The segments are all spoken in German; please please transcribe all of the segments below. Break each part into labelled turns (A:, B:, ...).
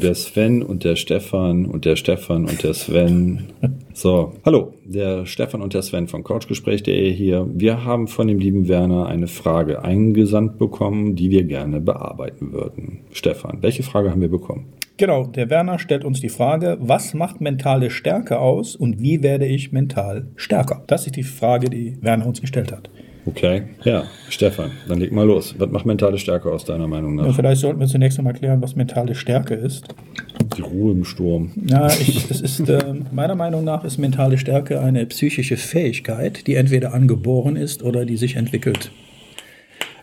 A: Der Sven und der Stefan und der Stefan und der Sven. So, hallo, der Stefan und der Sven von Couchgespräch.de hier. Wir haben von dem lieben Werner eine Frage eingesandt bekommen, die wir gerne bearbeiten würden. Stefan, welche Frage haben wir bekommen?
B: Genau, der Werner stellt uns die Frage, was macht mentale Stärke aus und wie werde ich mental stärker? Das ist die Frage, die Werner uns gestellt hat.
A: Okay, ja, Stefan, dann leg mal los. Was macht mentale Stärke aus deiner Meinung nach?
B: Ja, vielleicht sollten wir zunächst einmal klären, was mentale Stärke ist.
A: Die Ruhe im Sturm.
B: Ja, ich, es ist äh, meiner Meinung nach ist mentale Stärke eine psychische Fähigkeit, die entweder angeboren ist oder die sich entwickelt.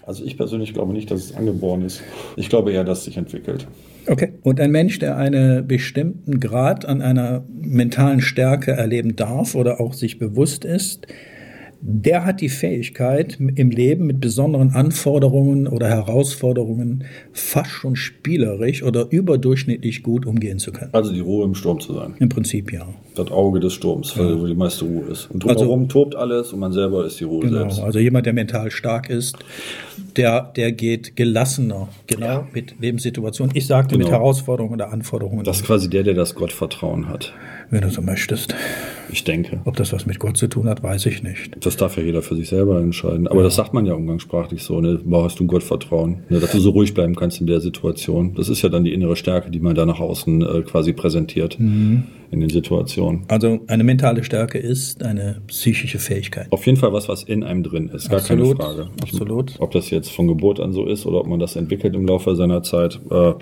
A: Also ich persönlich glaube nicht, dass es angeboren ist. Ich glaube eher, dass es sich entwickelt.
B: Okay. Und ein Mensch, der einen bestimmten Grad an einer mentalen Stärke erleben darf oder auch sich bewusst ist, der hat die Fähigkeit, im Leben mit besonderen Anforderungen oder Herausforderungen fast schon spielerisch oder überdurchschnittlich gut umgehen zu können.
A: Also die Ruhe im Sturm zu sein.
B: Im Prinzip ja.
A: Das Auge des Sturms, ja. wo die meiste Ruhe ist. Und drumherum also, tobt alles und man selber ist die Ruhe
B: genau,
A: selbst.
B: Also jemand, der mental stark ist, der, der geht gelassener, genau, ja. mit Lebenssituationen. Ich sagte genau. mit Herausforderungen oder Anforderungen.
A: Das ist quasi der, der das Gottvertrauen hat.
B: Wenn du so möchtest.
A: Ich denke.
B: Ob das was mit Gott zu tun hat, weiß ich nicht.
A: Das darf ja jeder für sich selber entscheiden. Aber ja. das sagt man ja umgangssprachlich so, ne? Hast du Gottvertrauen, ne? dass du so ruhig bleiben kannst in der Situation. Das ist ja dann die innere Stärke, die man da nach außen äh, quasi präsentiert. Mhm in den Situationen.
B: Also eine mentale Stärke ist eine psychische Fähigkeit.
A: Auf jeden Fall was, was in einem drin ist, gar
B: Absolut.
A: keine Frage.
B: Absolut.
A: Ob das jetzt von Geburt an so ist oder ob man das entwickelt im Laufe seiner Zeit. Äh,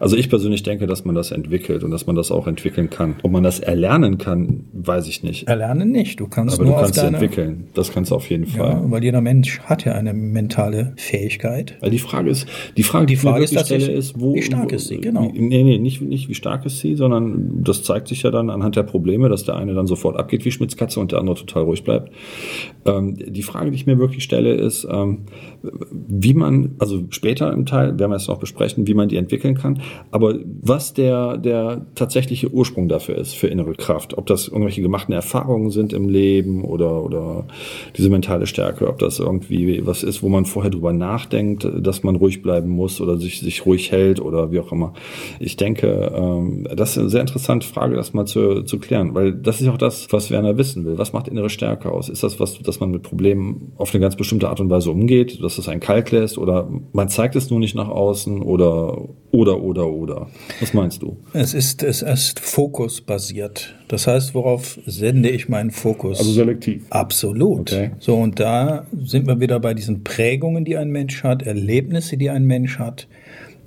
A: also ich persönlich denke, dass man das entwickelt und dass man das auch entwickeln kann. Ob man das erlernen kann, weiß ich nicht.
B: Erlernen nicht. Du kannst
A: Aber
B: nur
A: du kannst
B: deine,
A: entwickeln. Das kannst du auf jeden Fall.
B: Ja, weil jeder Mensch hat ja eine mentale Fähigkeit.
A: Weil die Frage ist, die Frage, die, die Frage ist, stelle, ist, wo,
B: wie stark ist sie? Genau.
A: Nee, nee, nicht, nicht wie stark ist sie, sondern das zeigt sich ja dann anhand der Probleme, dass der eine dann sofort abgeht wie Schmitzkatze und der andere total ruhig bleibt. Ähm, die Frage, die ich mir wirklich stelle, ist, ähm, wie man, also später im Teil, werden wir es noch besprechen, wie man die entwickeln kann, aber was der, der tatsächliche Ursprung dafür ist, für innere Kraft. Ob das irgendwelche gemachten Erfahrungen sind im Leben oder, oder diese mentale Stärke, ob das irgendwie was ist, wo man vorher drüber nachdenkt, dass man ruhig bleiben muss oder sich, sich ruhig hält oder wie auch immer. Ich denke, ähm, das ist eine sehr interessante Frage, das mal zu, zu klären, weil das ist auch das, was Werner wissen will. Was macht innere Stärke aus? Ist das was, dass man mit Problemen auf eine ganz bestimmte Art und Weise umgeht, dass es ein Kalk lässt oder man zeigt es nur nicht nach außen oder oder oder oder? Was meinst du?
B: Es ist es ist fokusbasiert. Das heißt, worauf sende ich meinen Fokus?
A: Also selektiv.
B: Absolut. Okay. So und da sind wir wieder bei diesen Prägungen, die ein Mensch hat, Erlebnisse, die ein Mensch hat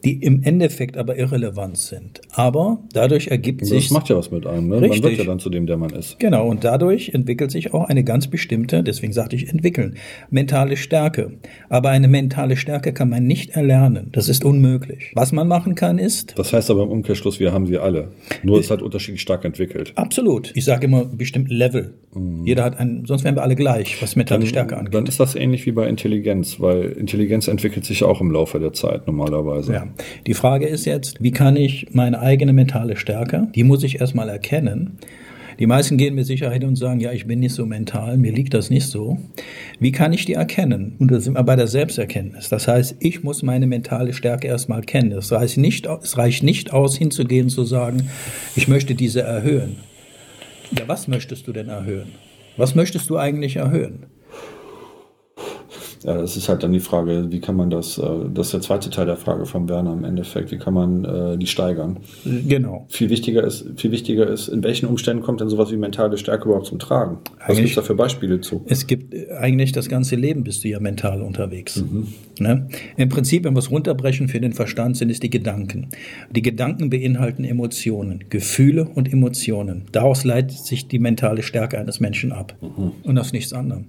B: die im Endeffekt aber irrelevant sind. Aber dadurch ergibt
A: das
B: sich.
A: Das macht ja was mit einem, ne?
B: Richtig.
A: Man wird ja dann zu dem, der man ist.
B: Genau, und dadurch entwickelt sich auch eine ganz bestimmte, deswegen sagte ich entwickeln, mentale Stärke. Aber eine mentale Stärke kann man nicht erlernen. Das ist unmöglich. Was man machen kann, ist.
A: Das heißt aber im Umkehrschluss, wir haben sie alle. Nur es hat unterschiedlich stark entwickelt.
B: Absolut. Ich sage immer bestimmt Level. Mhm. Jeder hat einen, sonst wären wir alle gleich, was mentale
A: dann,
B: Stärke angeht.
A: Dann ist das ähnlich wie bei Intelligenz, weil Intelligenz entwickelt sich auch im Laufe der Zeit normalerweise.
B: Ja. Die Frage ist jetzt, wie kann ich meine eigene mentale Stärke, die muss ich erstmal erkennen. Die meisten gehen mit Sicherheit und sagen, ja, ich bin nicht so mental, mir liegt das nicht so. Wie kann ich die erkennen? Und da sind wir bei der Selbsterkenntnis. Das heißt, ich muss meine mentale Stärke erstmal kennen. Es reicht nicht, es reicht nicht aus, hinzugehen und zu sagen, ich möchte diese erhöhen. Ja, was möchtest du denn erhöhen? Was möchtest du eigentlich erhöhen?
A: Ja, das ist halt dann die Frage, wie kann man das, äh, das ist der zweite Teil der Frage von Werner im Endeffekt, wie kann man äh, die steigern?
B: Genau.
A: Viel wichtiger ist, viel wichtiger ist, in welchen Umständen kommt denn sowas wie mentale Stärke überhaupt zum Tragen? Was gibt es da für Beispiele zu?
B: Es gibt äh, eigentlich das ganze Leben bist du ja mental unterwegs. Mhm. Ne? Im Prinzip, wenn wir es runterbrechen für den Verstand, sind es die Gedanken. Die Gedanken beinhalten Emotionen, Gefühle und Emotionen. Daraus leitet sich die mentale Stärke eines Menschen ab. Mhm. Und aus nichts anderem.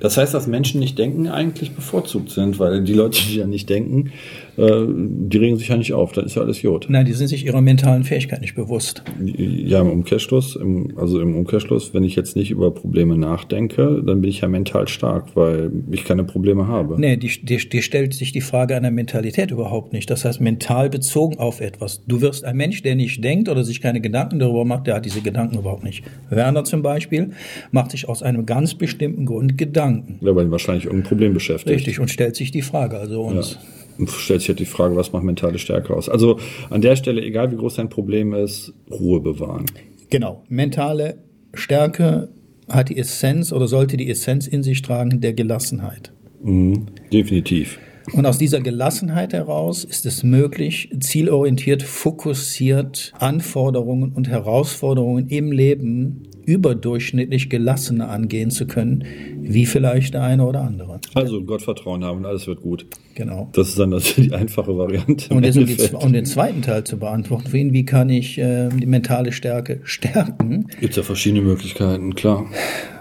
A: Das heißt, dass Menschen nicht denken eigentlich eigentlich bevorzugt sind, weil die Leute, die ja nicht denken, äh, die regen sich ja nicht auf, dann ist ja alles Jod.
B: Nein, die sind sich ihrer mentalen Fähigkeit nicht bewusst.
A: Ja, im Umkehrschluss, im, also im Umkehrschluss, wenn ich jetzt nicht über Probleme nachdenke, dann bin ich ja mental stark, weil ich keine Probleme habe.
B: Nee, die, die, die stellt sich die Frage einer Mentalität überhaupt nicht. Das heißt, mental bezogen auf etwas. Du wirst ein Mensch, der nicht denkt oder sich keine Gedanken darüber macht, der hat diese Gedanken überhaupt nicht. Werner zum Beispiel macht sich aus einem ganz bestimmten Grund Gedanken.
A: Ja, weil ihn wahrscheinlich irgendein Problem beschäftigt.
B: Richtig, und stellt sich die Frage, also uns.
A: Ja. Stellt sich halt die Frage, was macht mentale Stärke aus? Also an der Stelle, egal wie groß dein Problem ist, Ruhe bewahren.
B: Genau. Mentale Stärke hat die Essenz oder sollte die Essenz in sich tragen der Gelassenheit.
A: Mhm, definitiv.
B: Und aus dieser Gelassenheit heraus ist es möglich, zielorientiert, fokussiert Anforderungen und Herausforderungen im Leben überdurchschnittlich gelassener angehen zu können, wie vielleicht der eine oder andere.
A: Also Gottvertrauen haben und alles wird gut.
B: Genau.
A: Das ist dann also die einfache Variante.
B: Und, jetzt, um, die, um, den zweiten Teil zu beantworten, für ihn, wie kann ich äh, die mentale Stärke stärken?
A: Gibt es ja verschiedene Möglichkeiten, klar.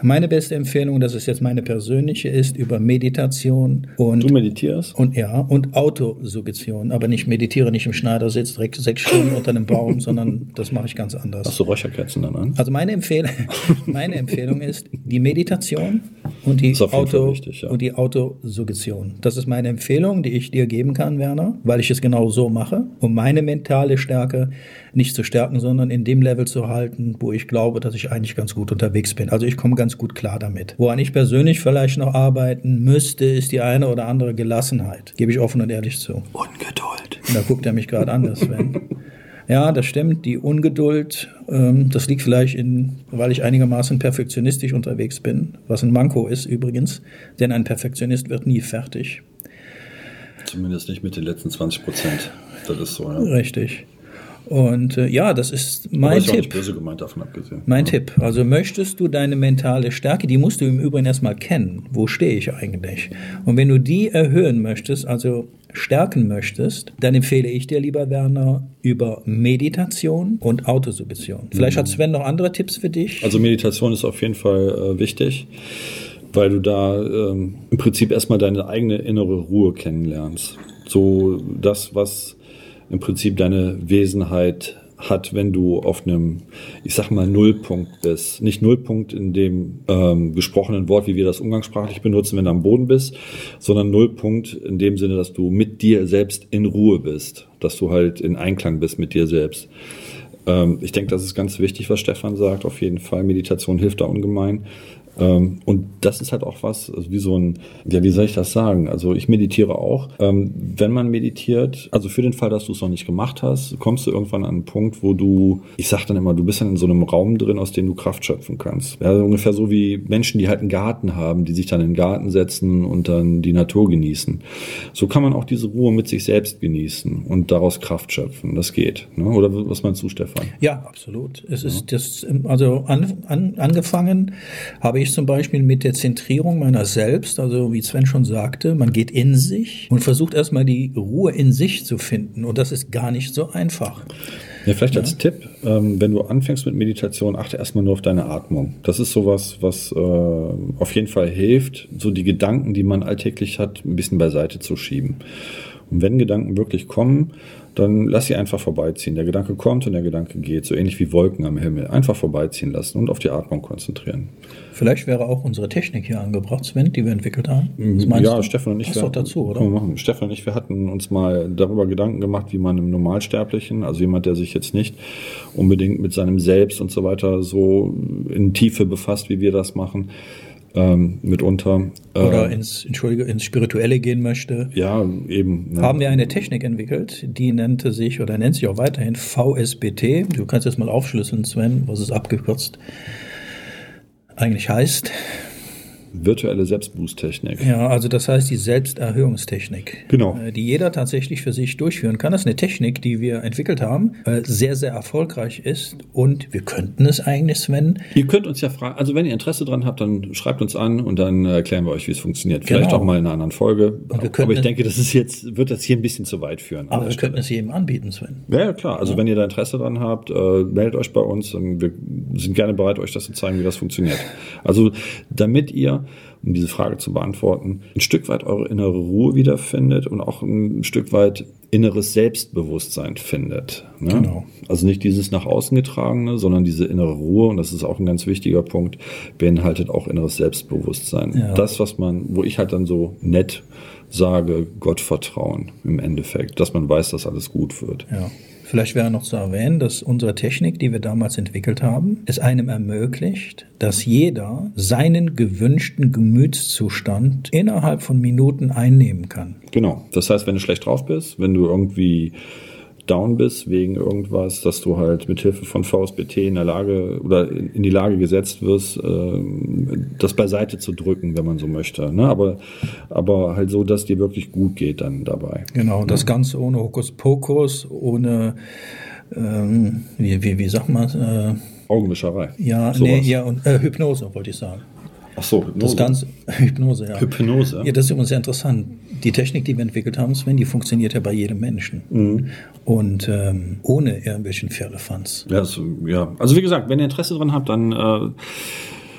B: Meine beste Empfehlung, das ist jetzt meine persönliche, ist über Meditation und.
A: Du meditierst?
B: Und ja, und Autosuggestion. Aber nicht meditiere nicht im Schneidersitz, direkt sechs Stunden unter einem Baum, sondern das mache ich ganz anders.
A: Hast du Räucherkerzen dann an?
B: Also meine Empfehlung, meine Empfehlung ist die Meditation und die, Auto, wichtig, ja. und die Autosuggestion. Das ist meine Empfehlung, die ich dir geben kann, Werner, weil ich es genau so mache, um meine mentale Stärke nicht zu stärken, sondern in dem Level zu halten, wo ich glaube, dass ich eigentlich ganz gut unterwegs bin. Also ich komme ganz gut klar damit. Woran ich persönlich vielleicht noch arbeiten müsste, ist die eine oder andere Gelassenheit. Gebe ich offen und ehrlich zu.
A: Ungeduld.
B: da guckt er mich gerade an, das Sven. Ja, das stimmt. Die Ungeduld, das liegt vielleicht in, weil ich einigermaßen perfektionistisch unterwegs bin, was ein Manko ist übrigens, denn ein Perfektionist wird nie fertig.
A: Zumindest nicht mit den letzten 20 Prozent. Das ist so,
B: ja. Richtig. Und äh, ja, das ist mein
A: ist
B: Tipp.
A: Nicht böse gemeint davon abgesehen.
B: Mein ja. Tipp. Also möchtest du deine mentale Stärke, die musst du im Übrigen erstmal kennen. Wo stehe ich eigentlich? Und wenn du die erhöhen möchtest, also stärken möchtest, dann empfehle ich dir, lieber Werner, über Meditation und Autosuggestion. Vielleicht mhm. hat Sven noch andere Tipps für dich.
A: Also Meditation ist auf jeden Fall äh, wichtig, weil du da ähm, im Prinzip erstmal deine eigene innere Ruhe kennenlernst. So das, was im Prinzip deine Wesenheit hat, wenn du auf einem, ich sag mal, Nullpunkt bist. Nicht Nullpunkt in dem ähm, gesprochenen Wort, wie wir das umgangssprachlich benutzen, wenn du am Boden bist, sondern Nullpunkt in dem Sinne, dass du mit dir selbst in Ruhe bist, dass du halt in Einklang bist mit dir selbst. Ähm, ich denke, das ist ganz wichtig, was Stefan sagt. Auf jeden Fall, Meditation hilft da ungemein. Ähm, und das ist halt auch was, also wie so ein, ja, wie soll ich das sagen? Also ich meditiere auch. Ähm, wenn man meditiert, also für den Fall, dass du es noch nicht gemacht hast, kommst du irgendwann an einen Punkt, wo du, ich sag dann immer, du bist dann in so einem Raum drin, aus dem du Kraft schöpfen kannst. Ja, ungefähr so wie Menschen, die halt einen Garten haben, die sich dann in den Garten setzen und dann die Natur genießen. So kann man auch diese Ruhe mit sich selbst genießen und daraus Kraft schöpfen. Das geht. Ne? Oder was meinst du, Stefan?
B: Ja, absolut. Es ja. das, also an, an, angefangen habe ich ich zum Beispiel mit der Zentrierung meiner selbst, also wie Sven schon sagte, man geht in sich und versucht erstmal die Ruhe in sich zu finden. Und das ist gar nicht so einfach.
A: Ja, vielleicht ja. als Tipp, ähm, wenn du anfängst mit Meditation, achte erstmal nur auf deine Atmung. Das ist sowas, was äh, auf jeden Fall hilft, so die Gedanken, die man alltäglich hat, ein bisschen beiseite zu schieben. Und wenn Gedanken wirklich kommen, dann lass sie einfach vorbeiziehen. Der Gedanke kommt und der Gedanke geht, so ähnlich wie Wolken am Himmel. Einfach vorbeiziehen lassen und auf die Atmung konzentrieren.
B: Vielleicht wäre auch unsere Technik hier angebracht, Sven, die wir entwickelt haben.
A: ja, du? Stefan und ich.
B: Passt doch dazu, oder?
A: wir machen. Stefan und ich, wir hatten uns mal darüber Gedanken gemacht, wie man einem Normalsterblichen, also jemand, der sich jetzt nicht unbedingt mit seinem Selbst und so weiter so in Tiefe befasst, wie wir das machen, ähm, mitunter.
B: Äh, Oder ins, Entschuldige, ins Spirituelle gehen möchte.
A: Ja, eben.
B: Ja. Haben wir eine Technik entwickelt, die nannte sich oder nennt sich auch weiterhin VSBT. Du kannst jetzt mal aufschlüsseln, Sven, was es abgekürzt eigentlich heißt.
A: Virtuelle Selbstboost-Technik.
B: Ja, also das heißt die Selbsterhöhungstechnik.
A: Genau.
B: Äh, die jeder tatsächlich für sich durchführen kann. Das ist eine Technik, die wir entwickelt haben, äh, sehr, sehr erfolgreich ist und wir könnten es eigentlich, Sven.
A: Ihr könnt uns ja fragen, also wenn ihr Interesse dran habt, dann schreibt uns an und dann erklären wir euch, wie es funktioniert. Vielleicht genau. auch mal in einer anderen Folge. Aber ich denke, das ist jetzt, wird das hier ein bisschen zu weit führen.
B: Aber wir könnten es jedem anbieten, Sven.
A: Ja, ja klar. Also ja. wenn ihr da Interesse dran habt, äh, meldet euch bei uns und wir sind gerne bereit, euch das zu zeigen, wie das funktioniert. Also damit ihr um diese Frage zu beantworten, ein Stück weit eure innere Ruhe wiederfindet und auch ein Stück weit inneres Selbstbewusstsein findet. Ne? Genau. Also nicht dieses nach außen getragene, sondern diese innere Ruhe, und das ist auch ein ganz wichtiger Punkt, beinhaltet auch inneres Selbstbewusstsein. Ja. Das, was man, wo ich halt dann so nett sage, Gottvertrauen im Endeffekt, dass man weiß, dass alles gut wird.
B: Ja. Vielleicht wäre noch zu erwähnen, dass unsere Technik, die wir damals entwickelt haben, es einem ermöglicht, dass jeder seinen gewünschten Gemütszustand innerhalb von Minuten einnehmen kann.
A: Genau. Das heißt, wenn du schlecht drauf bist, wenn du irgendwie down bist wegen irgendwas, dass du halt mit Hilfe von VSBT in der Lage oder in die Lage gesetzt wirst, äh, das beiseite zu drücken, wenn man so möchte. Ne? Aber, aber halt so, dass dir wirklich gut geht dann dabei.
B: Genau, das Ganze ohne Hokuspokus, ohne, ähm, wie, wie, wie sagt man äh,
A: Augenwischerei.
B: Ja, nee, ja, und äh, Hypnose wollte ich sagen.
A: Ach so, Hypnose.
B: Das Ganze, Hypnose, ja.
A: Hypnose.
B: Ja, das ist übrigens sehr interessant. Die Technik, die wir entwickelt haben, Sven, die funktioniert ja bei jedem Menschen.
A: Mhm.
B: Und ähm, ohne irgendwelchen Firlefanz.
A: Ja, so, ja, also wie gesagt, wenn ihr Interesse dran habt, dann äh,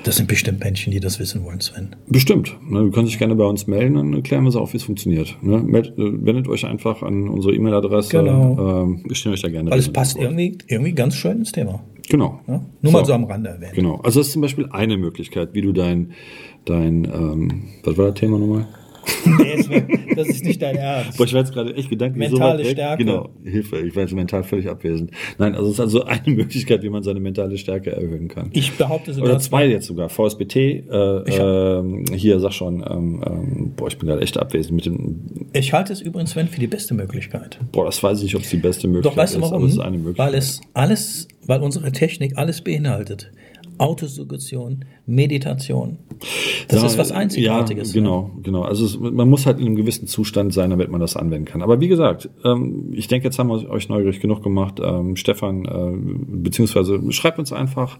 B: Das sind bestimmt Menschen, die das wissen wollen, Sven.
A: bestimmt. Ne, du kannst dich gerne bei uns melden, dann erklären wir es auch, wie es funktioniert. Ne? Meld, äh, wendet euch einfach an unsere E-Mail-Adresse.
B: Genau.
A: Ähm, wir stehen euch da gerne.
B: Weil es passt irgendwie, irgendwie ganz schön ins Thema.
A: Genau.
B: Ja? Nur mal so am Rande erwähnt.
A: Genau. Also das ist zum Beispiel eine Möglichkeit, wie du dein, dein ähm, was war das Thema nochmal?
B: Nee, das ist nicht dein Ernst.
A: Boah, ich war jetzt gerade echt gedanklich
B: Mentale
A: so.
B: Stärke.
A: Genau, Hilfe. Ich war jetzt mental völlig abwesend. Nein, also es ist also eine Möglichkeit, wie man seine mentale Stärke erhöhen kann.
B: Ich behaupte sogar,
A: Oder zwei jetzt sogar. VSBT, äh, ähm, hier, sag schon, ähm, ähm, boah, ich bin gerade echt abwesend mit dem,
B: ich halte es übrigens, Sven, für die beste Möglichkeit.
A: boah, das weiß ich nicht, ob es die beste Möglichkeit
B: Doch, weißt du
A: ist,
B: warum?
A: aber es ist eine Möglichkeit.
B: Weil es alles, weil unsere Technik alles beinhaltet. Autosuggestion, Meditation. Das
A: Ja,
B: ist was Einzigartiges.
A: Ja,
B: ne?
A: genau, genau. Also es, man muss halt in einem gewissen Zustand sein, damit man das anwenden kann. Aber wie gesagt, ähm, ich denke, jetzt haben wir euch neugierig genug gemacht. Ähm, Stefan, äh, beziehungsweise schreibt uns einfach.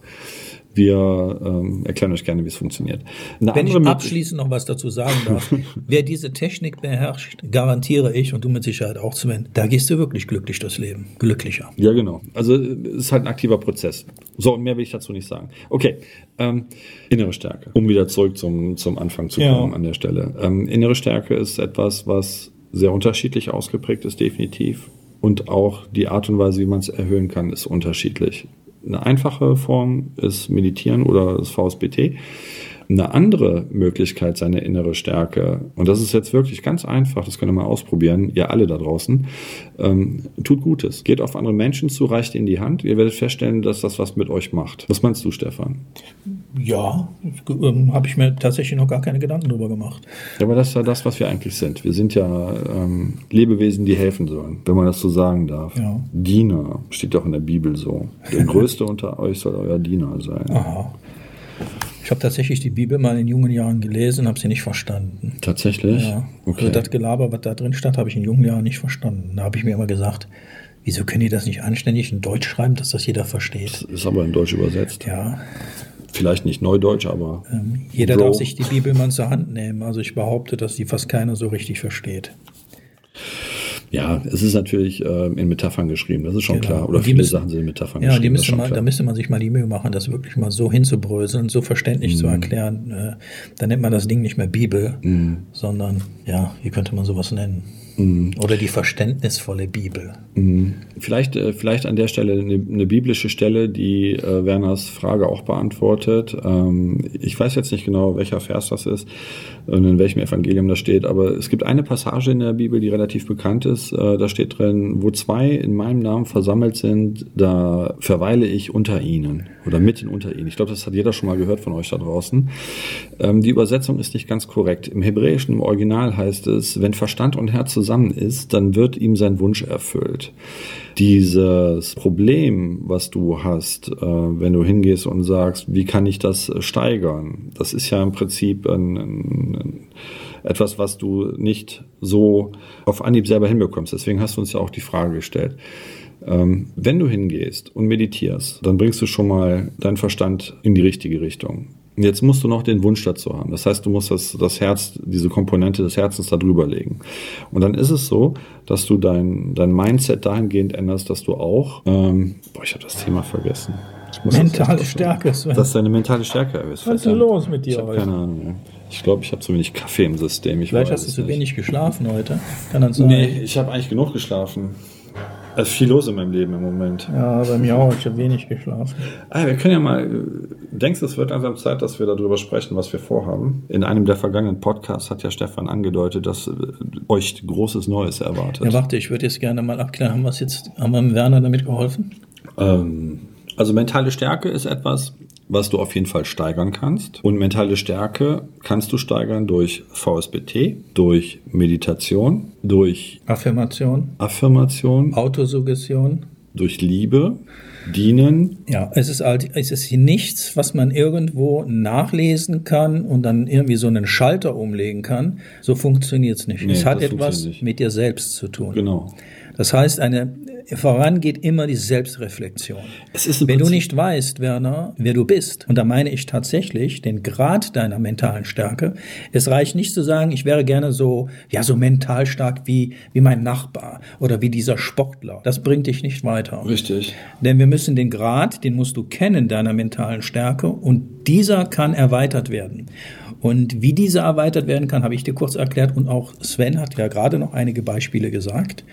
A: Wir ähm, erklären euch gerne, wie es funktioniert. Eine
B: Wenn ich abschließend noch was dazu sagen darf, wer diese Technik beherrscht, garantiere ich und du mit Sicherheit auch, Sven, da gehst du wirklich glücklich durchs Leben. Glücklicher.
A: Ja, genau. Also es ist halt ein aktiver Prozess. So, und mehr will ich dazu nicht sagen. Okay, ähm, innere Stärke. Um wieder zurück zum, zum Anfang zu
B: Ja.
A: kommen an der Stelle. Ähm, innere Stärke ist etwas, was sehr unterschiedlich ausgeprägt ist, definitiv. Und auch die Art und Weise, wie man es erhöhen kann, ist unterschiedlich. Eine einfache Form ist Meditieren oder das VSBT. Eine andere Möglichkeit, seine innere Stärke, und das ist jetzt wirklich ganz einfach, das könnt ihr mal ausprobieren, ihr alle da draußen, ähm, tut Gutes. Geht auf andere Menschen zu, reicht ihnen die Hand. Ihr werdet feststellen, dass das was mit euch macht. Was meinst du, Stefan?
B: Ja, ähm, habe ich mir tatsächlich noch gar keine Gedanken drüber gemacht.
A: Ja, aber das ist ja das, was wir eigentlich sind. Wir sind ja ähm, Lebewesen, die helfen sollen, wenn man das so sagen darf.
B: Ja.
A: Diener, steht doch in der Bibel so. Der Größte unter euch soll euer Diener sein.
B: Aha. Ich habe tatsächlich die Bibel mal in jungen Jahren gelesen, habe sie nicht verstanden.
A: Tatsächlich?
B: Ja.
A: Okay.
B: Also das Gelaber, was da drin stand, habe ich in jungen Jahren nicht verstanden. Da habe ich mir immer gesagt, wieso können die das nicht anständig in Deutsch schreiben, dass das jeder versteht?
A: ist aber in Deutsch übersetzt.
B: Ja,
A: Vielleicht nicht Neudeutsch, aber
B: ähm, jeder
A: Bro.
B: darf sich die Bibel mal zur Hand nehmen. Also ich behaupte, dass die fast keiner so richtig versteht.
A: Ja, es ist natürlich äh, in Metaphern geschrieben, das ist schon
B: Genau.
A: klar. Oder viele
B: müssen-
A: Sachen sind in Metaphern
B: Ja,
A: geschrieben. ist
B: müsste da müsste man sich mal die Mühe machen, das wirklich mal so hinzubröseln, so verständlich
A: Mhm.
B: zu erklären. Äh, dann nennt man das Ding nicht mehr Bibel,
A: Mhm.
B: sondern, ja, wie könnte man sowas nennen? Oder die verständnisvolle Bibel.
A: Mhm. Vielleicht, äh, vielleicht an der Stelle eine, eine biblische Stelle, die äh, Werners Frage auch beantwortet. Ähm, ich weiß jetzt nicht genau, welcher Vers das ist und in welchem Evangelium das steht, aber es gibt eine Passage in der Bibel, die relativ bekannt ist. Äh, da steht drin, wo zwei in meinem Namen versammelt sind, da verweile ich unter ihnen oder mitten unter ihnen. Ich glaube, das hat jeder schon mal gehört von euch da draußen. Ähm, die Übersetzung ist nicht ganz korrekt. Im Hebräischen, im Original heißt es, wenn Verstand und Herz zusammen ist, dann wird ihm sein Wunsch erfüllt. Dieses Problem, was du hast, äh, wenn du hingehst und sagst, wie kann ich das äh, steigern? Das ist ja im Prinzip ein, ein, ein, etwas, was du nicht so auf Anhieb selber hinbekommst. Deswegen hast du uns ja auch die Frage gestellt. Ähm, wenn du hingehst und meditierst, dann bringst du schon mal deinen Verstand in die richtige Richtung. Jetzt musst du noch den Wunsch dazu haben. Das heißt, du musst das, das Herz, diese Komponente des Herzens da drüber legen. Und dann ist es so, dass du dein, dein Mindset dahingehend änderst, dass du auch, ähm, boah, ich habe das Thema vergessen. Das
B: Mentale
A: erst-
B: Stärke, Sven.
A: Dass deine mentale Stärke erhöht.
B: Was ist denn los mit dir
A: Ich
B: heute?
A: keine Ahnung. Ich glaube, ich habe zu wenig Kaffee im System. Ich
B: Vielleicht hast du zu wenig geschlafen heute. Kann das sein?
A: Nee, ich habe eigentlich genug geschlafen. Es ist viel los in meinem Leben im Moment.
B: Ja, bei mir auch. Ich habe wenig geschlafen.
A: Ah, wir können ja mal, äh, denkst du, es wird langsam Zeit, dass wir darüber sprechen, was wir vorhaben? In einem der vergangenen Podcasts hat ja Stefan angedeutet, dass äh, euch großes Neues erwartet.
B: Ja, warte, ich würde jetzt gerne mal abklären. Haben wir jetzt, haben wir Werner damit geholfen?
A: Ähm, also mentale Stärke ist etwas, was du auf jeden Fall steigern kannst. Und mentale Stärke kannst du steigern durch VSBT, durch Meditation, durch
B: Affirmation,
A: Affirmation,
B: Autosuggestion.
A: durch Liebe, Dienen.
B: Ja, es ist halt, es ist nichts, was man irgendwo nachlesen kann und dann irgendwie so einen Schalter umlegen kann. So funktioniert es nicht.
A: Nee,
B: es hat etwas
A: nicht.
B: mit dir selbst zu tun.
A: Genau.
B: Das heißt, eine voran geht immer die Selbstreflexion.
A: Es ist im
B: Wenn du nicht weißt, Werner, wer du bist, und da meine ich tatsächlich den Grad deiner mentalen Stärke, es reicht nicht zu sagen, ich wäre gerne so, ja, so mental stark wie, wie mein Nachbar oder wie dieser Sportler. Das bringt dich nicht weiter.
A: Richtig.
B: Denn wir müssen den Grad, den musst du kennen, deiner mentalen Stärke, und dieser kann erweitert werden. Und wie dieser erweitert werden kann, habe ich dir kurz erklärt, und auch Sven hat ja gerade noch einige Beispiele gesagt.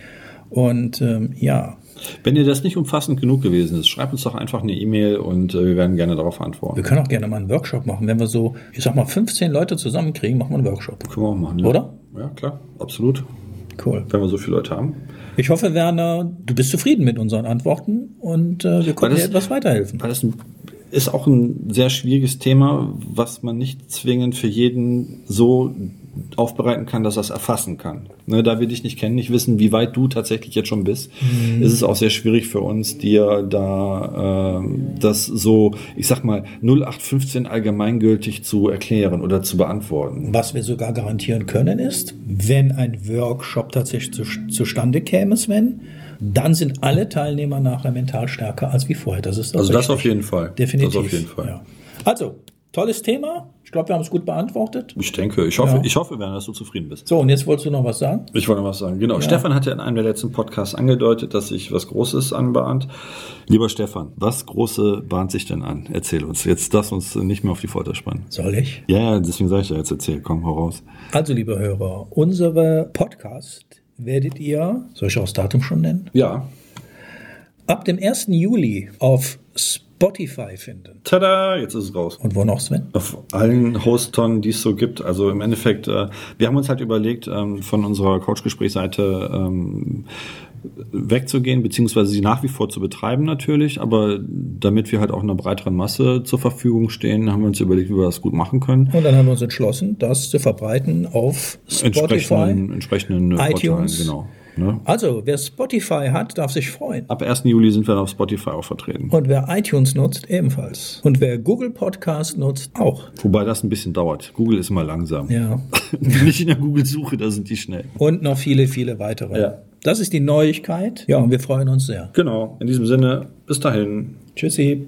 B: Und ähm, ja,
A: Wenn dir das nicht umfassend genug gewesen ist, schreib uns doch einfach eine E-Mail und äh, wir werden gerne darauf
B: wir
A: antworten.
B: können auch gerne mal einen Workshop machen. Wenn wir so, ich sag mal, 15 Leute zusammenkriegen, machen wir einen Workshop.
A: Können wir auch machen. Ja.
B: Oder?
A: Ja, klar. Absolut.
B: Cool.
A: Wenn wir so viele Leute haben.
B: Ich hoffe, Werner, du bist zufrieden mit unseren Antworten und äh, wir konnten
A: das-
B: dir etwas weiterhelfen.
A: Weil das ist auch ein sehr schwieriges Thema, was man nicht zwingend für jeden so aufbereiten kann, dass er es erfassen kann. Ne, da wir dich nicht kennen, nicht wissen, wie weit du tatsächlich jetzt schon bist, ist es auch sehr schwierig für uns, dir da ähm, das so, ich sag mal, 0815 allgemeingültig zu erklären oder zu beantworten.
B: Was wir sogar garantieren können ist, wenn ein Workshop tatsächlich zu, zustande käme, Sven, dann sind alle Teilnehmer nachher mental stärker als wie vorher. Das ist
A: Also das auf jeden Fall.
B: Definitiv.
A: Das auf jeden Fall.
B: Ja. Also, tolles Thema. Ich glaube, wir haben es gut beantwortet.
A: Ich denke, ich hoffe,
B: Ja.
A: ich hoffe, Werner, dass du zufrieden bist.
B: So, und jetzt wolltest du noch was sagen?
A: Ich wollte noch was sagen. Genau. Stefan hat ja in einem der letzten Podcasts angedeutet, dass sich was Großes anbahnt. Lieber Stefan, was Große bahnt sich denn an? Erzähl uns. Jetzt lass uns nicht mehr auf die Folter spannen.
B: Soll ich?
A: Ja, ja, deswegen sage ich ja jetzt erzähl. Komm, hau raus.
B: Also, liebe Hörer, unsere Podcast werdet ihr, soll ich auch das Datum schon nennen?
A: Ja.
B: Ab dem 1. Juli auf Spotify finden.
A: Tada, jetzt ist es raus.
B: Und wo noch, Sven?
A: Auf allen Hostern, die es so gibt. Also im Endeffekt, äh, wir haben uns halt überlegt, ähm, von unserer Couchgesprächsseite ähm, wegzugehen, beziehungsweise sie nach wie vor zu betreiben natürlich, aber damit wir halt auch einer breiteren Masse zur Verfügung stehen, haben wir uns überlegt, wie wir das gut machen können.
B: Und dann haben wir uns entschlossen, das zu verbreiten auf Spotify.
A: Entsprechenden, entsprechenden
B: iTunes.
A: Portalen, genau. Ne?
B: Also, wer Spotify hat, darf sich freuen.
A: Ab 1. Juli sind wir dann auf Spotify auch vertreten.
B: Und wer iTunes nutzt, ebenfalls. Und wer Google Podcast nutzt, auch.
A: Wobei das ein bisschen dauert. Google ist immer langsam.
B: Ja.
A: Nicht in der Google-Suche, da sind die schnell.
B: Und noch viele, viele weitere.
A: Ja.
B: Das ist die Neuigkeit. Ja, und wir freuen uns sehr.
A: Genau. In diesem Sinne, bis dahin.
B: Tschüssi.